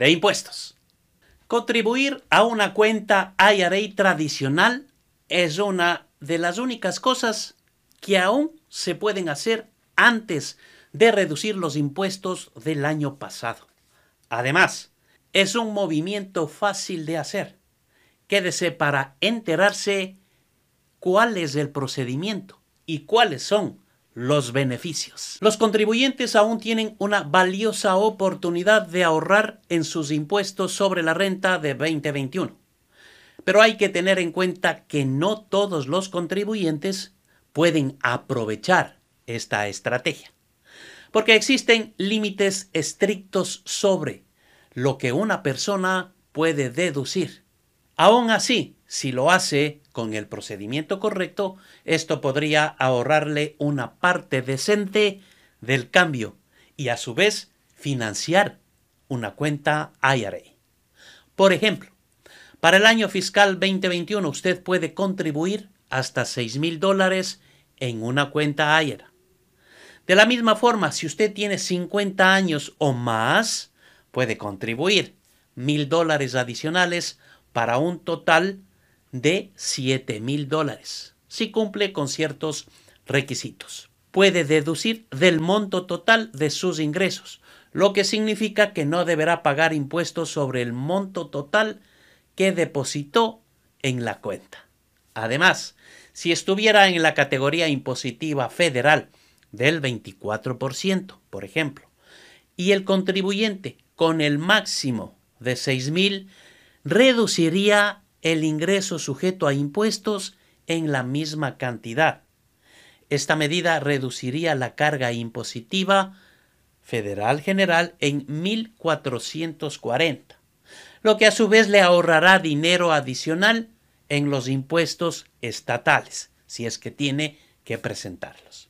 de impuestos? Contribuir a una cuenta IRA tradicional es una de las únicas cosas que aún se pueden hacer antes de reducir los impuestos del año pasado. Además, es un movimiento fácil de hacer. Quédese para enterarse cuál es el procedimiento y cuáles son los beneficios. Los contribuyentes aún tienen una valiosa oportunidad de ahorrar en sus impuestos sobre la renta de 2021. Pero hay que tener en cuenta que no todos los contribuyentes pueden aprovechar esta estrategia, porque existen límites estrictos sobre lo que una persona puede deducir. Aún así, si lo hace con el procedimiento correcto, esto podría ahorrarle una parte decente del cambio y a su vez financiar una cuenta IRA. Por ejemplo, para el año fiscal 2021 usted puede contribuir hasta 6 mil dólares en una cuenta IRA. De la misma forma, si usted tiene 50 años o más, puede contribuir mil dólares adicionales para un total de 7 mil dólares, si cumple con ciertos requisitos. Puede deducir del monto total de sus ingresos, lo que significa que no deberá pagar impuestos sobre el monto total que depositó en la cuenta. Además, si estuviera en la categoría impositiva federal del 24%, por ejemplo, y el contribuyente con el máximo de 6 mil reduciría el ingreso sujeto a impuestos en la misma cantidad. Esta medida reduciría la carga impositiva federal general en 1.440, lo que a su vez le ahorrará dinero adicional en los impuestos estatales, si es que tiene que presentarlos.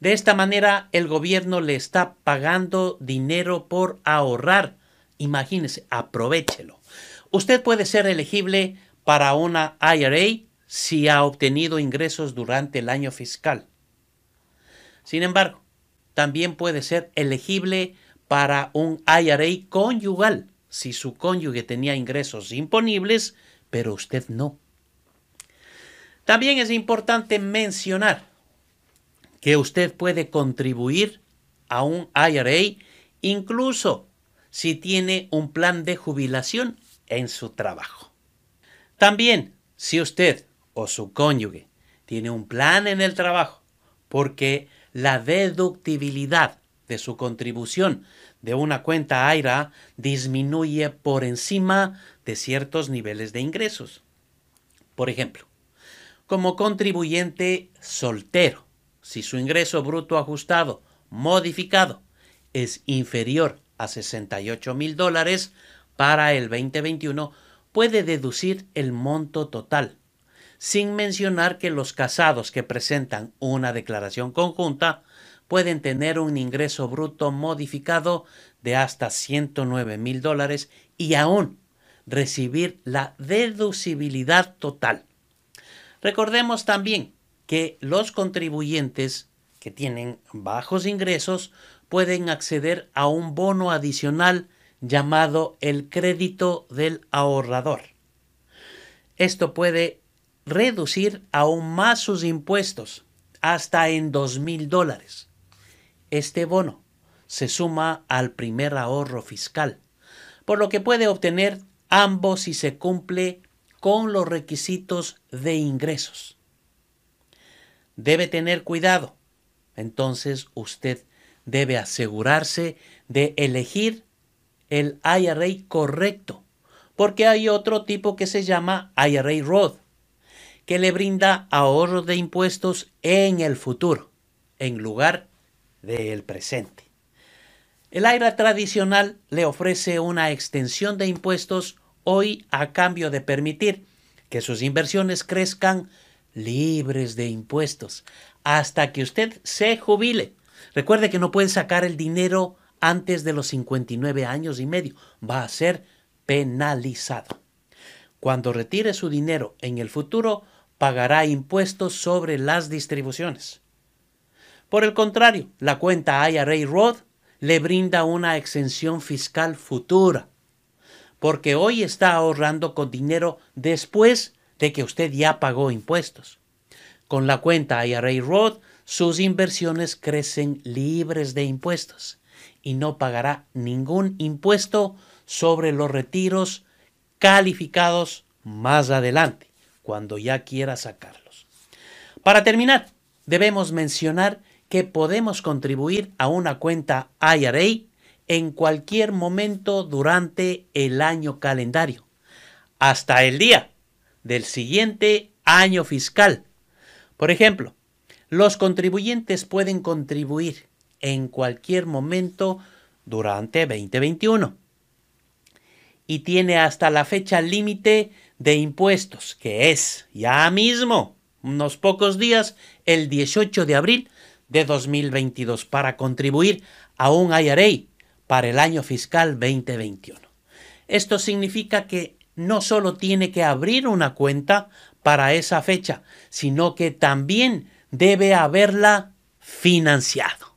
De esta manera, el gobierno le está pagando dinero por ahorrar. Imagínese, aprovechelo. Usted puede ser elegible para una IRA si ha obtenido ingresos durante el año fiscal. Sin embargo, también puede ser elegible para un IRA conyugal si su cónyuge tenía ingresos imponibles, pero usted no. También es importante mencionar que usted puede contribuir a un IRA incluso si tiene un plan de jubilación en su trabajo. También, si usted o su cónyuge tiene un plan en el trabajo, porque la deductibilidad de su contribución de una cuenta IRA disminuye por encima de ciertos niveles de ingresos. Por ejemplo, como contribuyente soltero, si su ingreso bruto ajustado modificado es inferior a 68 mil dólares para el 2021, puede deducir el monto total, sin mencionar que los casados que presentan una declaración conjunta pueden tener un ingreso bruto modificado de hasta 109 mil dólares y aún recibir la deducibilidad total. Recordemos también que los contribuyentes que tienen bajos ingresos pueden acceder a un bono adicional llamado el crédito del ahorrador. Esto puede reducir aún más sus impuestos, hasta en dos mil dólares. Este bono se suma al primer ahorro fiscal, por lo que puede obtener ambos si se cumple con los requisitos de ingresos debe tener cuidado. Entonces usted debe asegurarse de elegir el IRA correcto, porque hay otro tipo que se llama IRA Road, que le brinda ahorro de impuestos en el futuro, en lugar del presente. El IRA tradicional le ofrece una extensión de impuestos hoy a cambio de permitir que sus inversiones crezcan libres de impuestos hasta que usted se jubile. Recuerde que no puede sacar el dinero antes de los 59 años y medio. Va a ser penalizado. Cuando retire su dinero en el futuro, pagará impuestos sobre las distribuciones. Por el contrario, la cuenta IRA Roth le brinda una exención fiscal futura, porque hoy está ahorrando con dinero después de que usted ya pagó impuestos. Con la cuenta IRA Roth, sus inversiones crecen libres de impuestos y no pagará ningún impuesto sobre los retiros calificados más adelante, cuando ya quiera sacarlos. Para terminar, debemos mencionar que podemos contribuir a una cuenta IRA en cualquier momento durante el año calendario, hasta el día del siguiente año fiscal. Por ejemplo, los contribuyentes pueden contribuir en cualquier momento durante 2021 y tiene hasta la fecha límite de impuestos, que es ya mismo, unos pocos días, el 18 de abril de 2022, para contribuir a un IRA para el año fiscal 2021. Esto significa que no solo tiene que abrir una cuenta para esa fecha, sino que también debe haberla financiado.